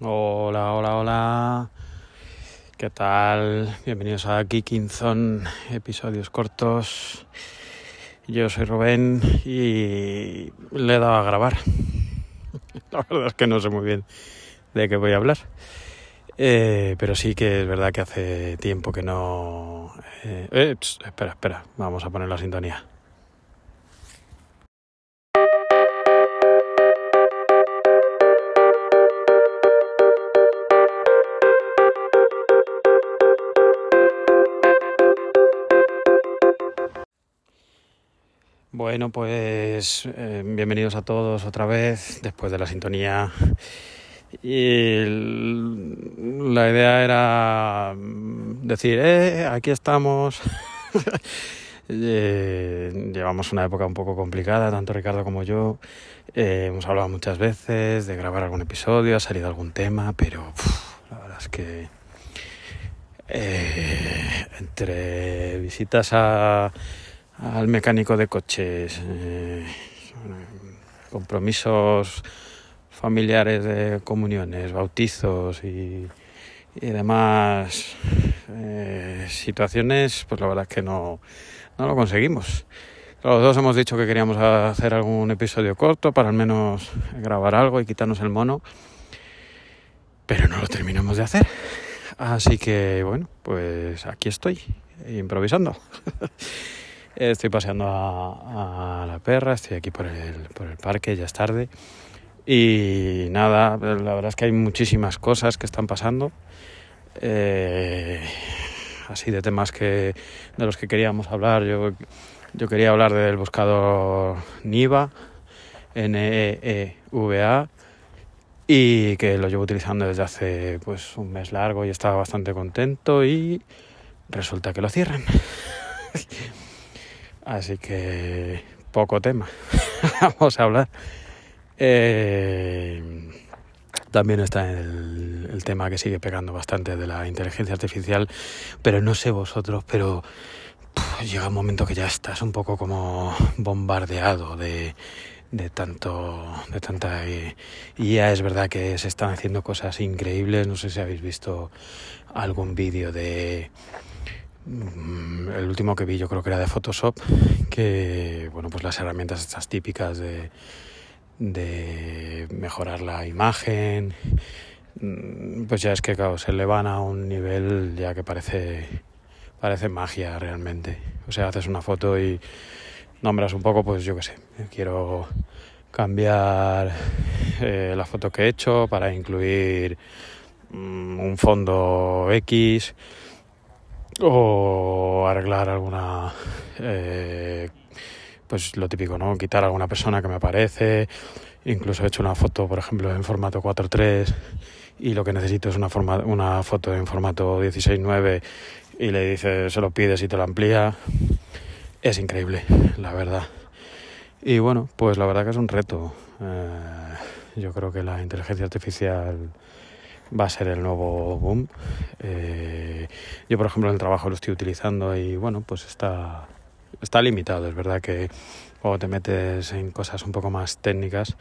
Hola, hola, hola. ¿Qué tal? Bienvenidos a Geekinzone, episodios cortos. Yo soy Rubén y le he dado a grabar. La verdad es que no sé muy bien de qué voy a hablar. Eh, pero sí que es verdad que hace tiempo que no... Eh, eh, espera, espera, vamos a poner la sintonía. Bueno, pues eh, bienvenidos a todos otra vez después de la sintonía. Y la idea era decir, eh, aquí estamos. eh, llevamos una época un poco complicada, tanto Ricardo como yo. Eh, hemos hablado muchas veces de grabar algún episodio, ha salido algún tema, pero la verdad es que entre visitas a al mecánico de coches, eh, compromisos familiares de comuniones, bautizos y, demás eh, situaciones, pues la verdad es que no, no lo conseguimos. Los dos hemos dicho que queríamos hacer algún episodio corto para al menos grabar algo y quitarnos el mono, pero no lo terminamos de hacer. Así que bueno, pues aquí estoy, improvisando. Estoy paseando a, la perra, estoy aquí por el, por el parque, ya es tarde. Y nada, la verdad es que hay muchísimas cosas que están pasando. Eh, así de temas que, de los que queríamos hablar. Yo, yo quería hablar del buscador Niva, N-E-E-V-A, y que lo llevo utilizando desde hace pues un mes largo y estaba bastante contento y resulta que lo cierran. Así que poco tema. Vamos a hablar. Eh, también está el, tema que sigue pegando bastante de la inteligencia artificial, pero no sé vosotros, pero llega un momento que ya estás un poco como bombardeado de, de tanto de tanta y ya es verdad que se están haciendo cosas increíbles no sé si habéis visto algún vídeo de el último que vi yo creo que era de Photoshop, que bueno, pues las herramientas estas típicas de, de mejorar la imagen, pues ya es que claro, se elevan a un nivel ya que parece parece magia realmente. O sea, haces una foto y nombras un poco, pues yo qué sé, quiero cambiar eh, la foto que he hecho para incluir um, un fondo X o arreglar alguna eh, pues lo típico no quitar a alguna persona que me aparece. Incluso he hecho una foto por ejemplo en formato 4.3 y lo que necesito es una forma una foto en formato 16.9 y le dices se lo pides y te lo amplía es increíble la verdad. Y bueno pues la verdad que es un reto. Eh, yo creo que la inteligencia artificial va a ser el nuevo boom. Eh, yo, por ejemplo, en el trabajo lo estoy utilizando y bueno, pues está, está limitado. Es verdad que cuando te metes en cosas un poco más técnicas,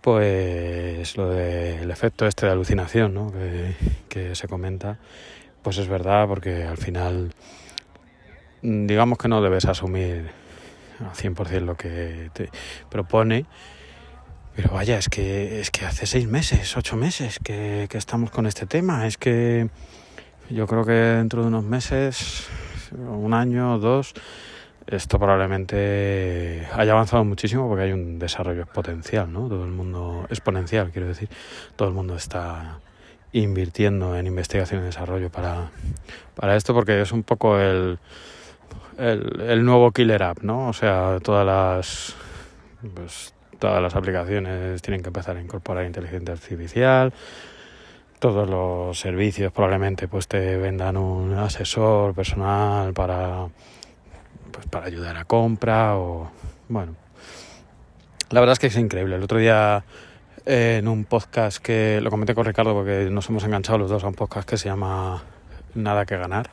pues lo del efecto este de alucinación ¿no? que, que se comenta, pues es verdad porque al final digamos que no debes asumir al 100% lo que te propone pero vaya, es que, es que hace seis meses, ocho meses que, que estamos con este tema. Es que yo creo que dentro de unos meses, un año dos, esto probablemente haya avanzado muchísimo porque hay un desarrollo potencial, ¿no? Todo el mundo, exponencial, quiero decir, todo el mundo está invirtiendo en investigación y desarrollo para, para esto porque es un poco el, el, el nuevo killer app, ¿no? O sea, todas las... Pues, todas las aplicaciones tienen que empezar a incorporar inteligencia artificial. Todos los servicios probablemente pues te vendan un asesor personal para pues para ayudar a compra o bueno. La verdad es que es increíble. El otro día eh, en un podcast que lo comenté con Ricardo porque nos hemos enganchado los dos a un podcast que se llama Nada que ganar.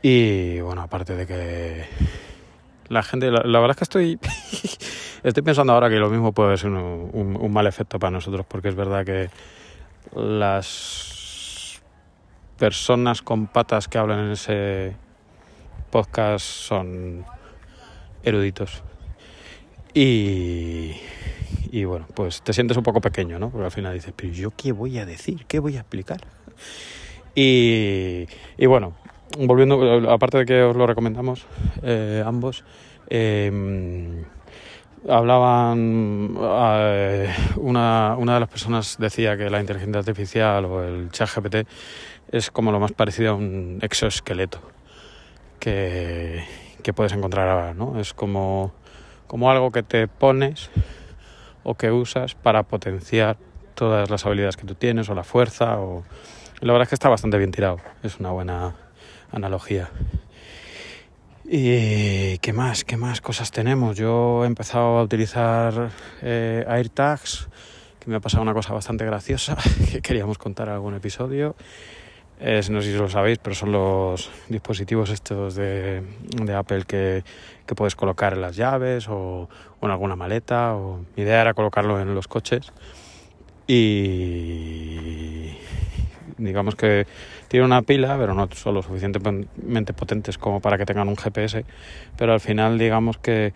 Y bueno, aparte de que la gente, la, la verdad es que estoy Estoy pensando ahora que lo mismo puede ser un, mal efecto para nosotros, porque es verdad que las personas con patas que hablan en ese podcast son eruditos. Y, y bueno, pues te sientes un poco pequeño, ¿no? Porque al final dices, pero yo qué voy a decir, qué voy a explicar. Y, y bueno, volviendo, aparte de que os lo recomendamos eh, ambos, eh, hablaban, eh, una, una de las personas decía que la inteligencia artificial o el chat GPT es como lo más parecido a un exoesqueleto que, que puedes encontrar ahora, ¿no? Es como, como algo que te pones o que usas para potenciar todas las habilidades que tú tienes o la fuerza o la verdad es que está bastante bien tirado es una buena analogía y qué más qué más cosas tenemos yo he empezado a utilizar eh, AirTags que me ha pasado una cosa bastante graciosa que queríamos contar en algún episodio. Eh, no sé si lo sabéis, pero son los dispositivos estos de, de Apple que, que, puedes colocar en las llaves o, o, en alguna maleta. O, mi idea era colocarlo en los coches. Y digamos que tiene una pila, pero no son lo suficientemente potentes como para que tengan un GPS, pero al final digamos que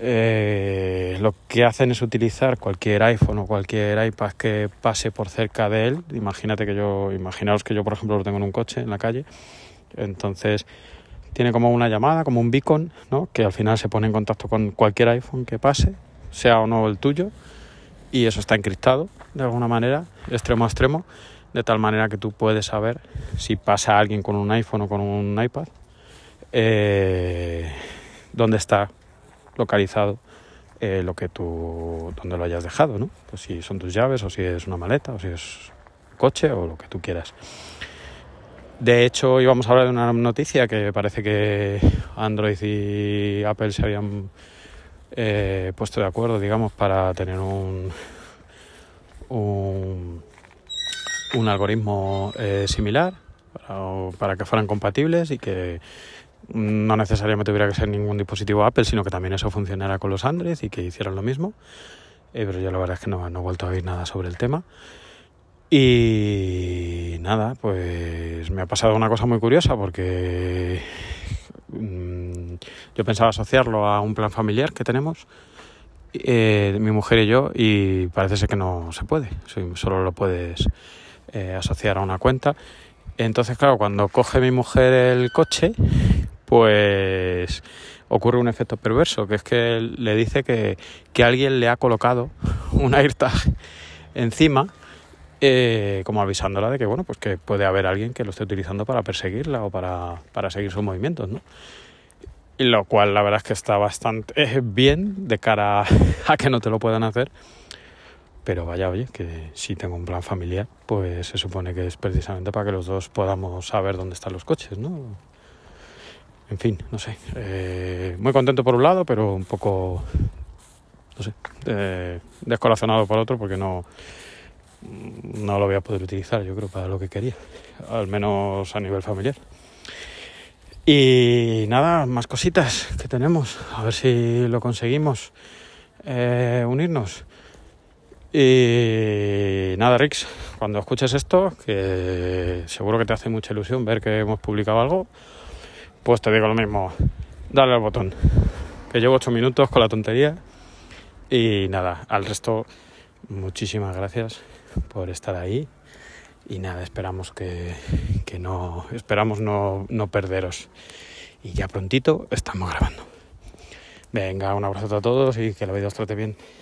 eh, lo que hacen es utilizar cualquier iPhone o cualquier iPad que pase por cerca de él. Imagínate que yo, imaginaos que yo, por ejemplo, lo tengo en un coche en la calle. Entonces, tiene como una llamada, como un beacon, ¿no? que al final se pone en contacto con cualquier iPhone que pase, sea o no el tuyo, y eso está encriptado de alguna manera, extremo a extremo, de tal manera que tú puedes saber si pasa alguien con un iPhone o con un iPad, eh, dónde está localizado eh, lo que tú, donde lo hayas dejado, ¿no? Pues si son tus llaves o si es una maleta o si es coche o lo que tú quieras. De hecho, íbamos a hablar de una noticia que parece que Android y Apple se habían eh, puesto de acuerdo, digamos, para tener un, un, un algoritmo eh, similar, para, que fueran compatibles y que no necesariamente tuviera que ser ningún dispositivo Apple, sino que también eso funcionara con los Android y que hicieran lo mismo. Eh, pero yo la verdad es que no, no he vuelto a oír nada sobre el tema. Y nada, pues me ha pasado una cosa muy curiosa porque mmm, yo pensaba asociarlo a un plan familiar que tenemos, eh, mi mujer y yo, y parece ser que no se puede, solo lo puedes eh, asociar a una cuenta. Entonces, claro, cuando coge mi mujer el coche, pues ocurre un efecto perverso, que es que le dice que, que alguien le ha colocado un AirTag encima, eh, como avisándola de que bueno, pues que puede haber alguien que lo esté utilizando para perseguirla o para, para seguir sus movimientos, ¿no? Y lo cual la verdad es que está bastante bien de cara a que no te lo puedan hacer. Pero vaya, oye, que si tengo un plan familiar, pues se supone que es precisamente para que los dos podamos saber dónde están los coches, ¿no? en fin, no sé. Eh, muy contento por un lado, pero un poco, no sé, descorazonado por otro porque no, no lo voy a poder utilizar, yo creo, para lo que quería, al menos a nivel familiar. Y nada, más cositas que tenemos, a ver si lo conseguimos eh, unirnos. Y nada, Rix, cuando escuches esto, que seguro que te hace mucha ilusión ver que hemos publicado algo, pues te digo lo mismo, dale al botón. Que llevo 8 minutos con la tontería. Y nada, al resto, muchísimas gracias por estar ahí. Y nada, esperamos que, que no, esperamos no, no perderos. Y ya prontito estamos grabando. Venga, un abrazo a todos y que la vida os trate bien.